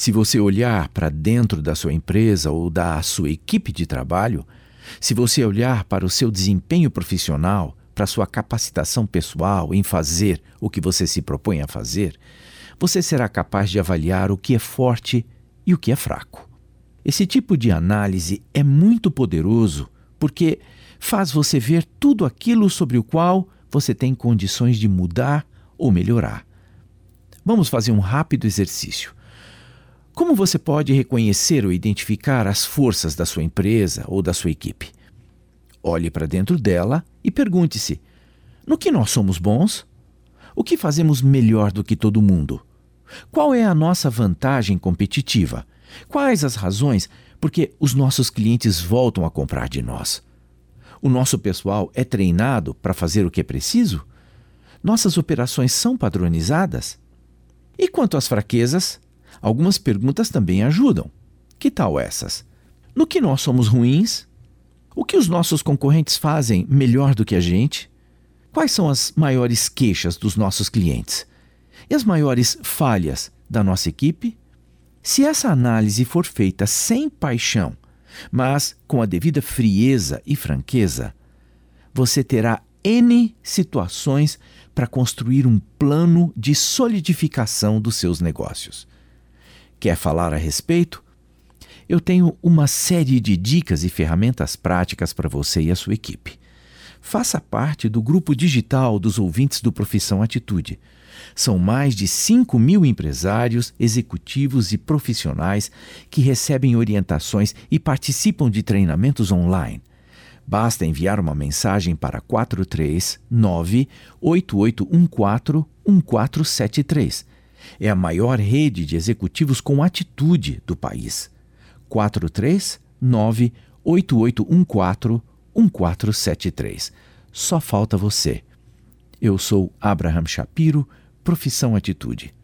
Se você olhar para dentro da sua empresa ou da sua equipe de trabalho, se você olhar para o seu desempenho profissional, para a sua capacitação pessoal em fazer o que você se propõe a fazer, você será capaz de avaliar o que é forte e o que é fraco. Esse tipo de análise é muito poderoso porque faz você ver tudo aquilo sobre o qual você tem condições de mudar ou melhorar. Vamos fazer um rápido exercício. Como você pode reconhecer ou identificar as forças da sua empresa ou da sua equipe? Olhe para dentro dela e pergunte-se: no que nós somos bons? O que fazemos melhor do que todo mundo? Qual é a nossa vantagem competitiva? Quais as razões porque os nossos clientes voltam a comprar de nós? O nosso pessoal é treinado para fazer o que é preciso? Nossas operações são padronizadas? E quanto às fraquezas? Algumas perguntas também ajudam. Que tal essas? No que nós somos ruins? O que os nossos concorrentes fazem melhor do que a gente? Quais são as maiores queixas dos nossos clientes? E as maiores falhas da nossa equipe? Se essa análise for feita sem paixão, mas com a devida frieza e franqueza, você terá N situações para construir um plano de solidificação dos seus negócios. Quer falar a respeito? Eu tenho uma série de dicas e ferramentas práticas para você e a sua equipe. Faça parte do grupo digital dos ouvintes do Profissão Atitude. São mais de 5 mil empresários, executivos e profissionais que recebem orientações e participam de treinamentos online. Basta enviar uma mensagem para 439 8814 1473 é a maior rede de executivos com atitude do país. 439 8814 1473. Só falta você. Eu sou Abraham Shapiro, profissão Atitude.